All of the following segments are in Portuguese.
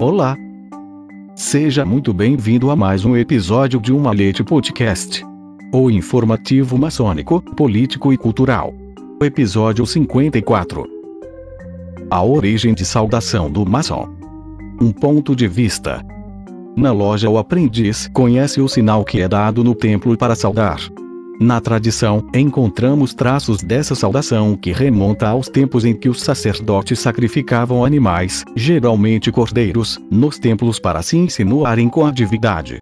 Olá! Seja muito bem-vindo a mais um episódio de Uma Leite Podcast. O informativo maçônico, político e cultural. Episódio 54. A origem de saudação do maçom. Um ponto de vista. Na loja o aprendiz conhece o sinal que é dado no templo para saudar. Na tradição, encontramos traços dessa saudação que remonta aos tempos em que os sacerdotes sacrificavam animais, geralmente cordeiros, nos templos para se insinuarem com a divindade.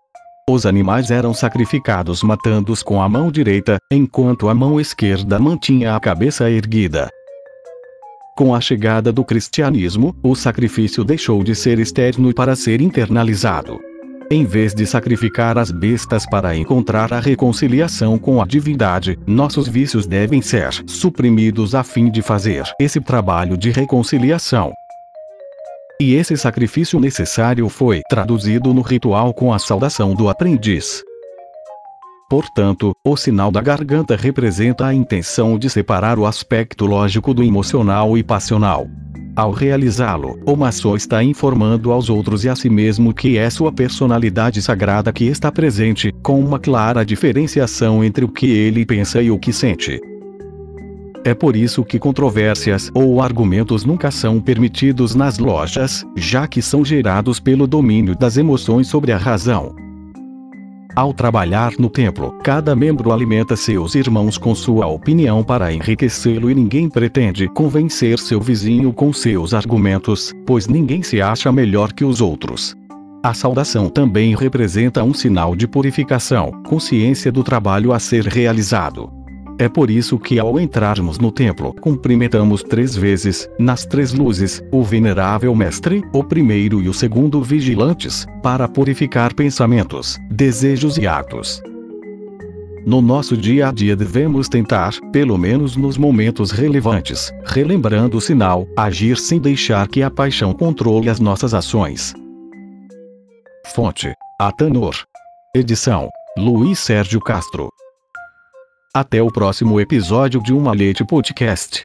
Os animais eram sacrificados matando-os com a mão direita, enquanto a mão esquerda mantinha a cabeça erguida. Com a chegada do cristianismo, o sacrifício deixou de ser externo para ser internalizado. Em vez de sacrificar as bestas para encontrar a reconciliação com a divindade, nossos vícios devem ser suprimidos a fim de fazer esse trabalho de reconciliação. E esse sacrifício necessário foi traduzido no ritual com a saudação do aprendiz. Portanto, o sinal da garganta representa a intenção de separar o aspecto lógico do emocional e passional. Ao realizá-lo, o maçom está informando aos outros e a si mesmo que é sua personalidade sagrada que está presente, com uma clara diferenciação entre o que ele pensa e o que sente. É por isso que controvérsias ou argumentos nunca são permitidos nas lojas, já que são gerados pelo domínio das emoções sobre a razão. Ao trabalhar no templo, cada membro alimenta seus irmãos com sua opinião para enriquecê-lo e ninguém pretende convencer seu vizinho com seus argumentos, pois ninguém se acha melhor que os outros. A saudação também representa um sinal de purificação, consciência do trabalho a ser realizado. É por isso que ao entrarmos no templo, cumprimentamos três vezes, nas três luzes, o venerável mestre, o primeiro e o segundo vigilantes, para purificar pensamentos, desejos e atos. No nosso dia a dia devemos tentar, pelo menos nos momentos relevantes, relembrando o sinal, agir sem deixar que a paixão controle as nossas ações. Fonte: Atanor. Edição: Luiz Sérgio Castro. Até o próximo episódio de Uma Leite Podcast.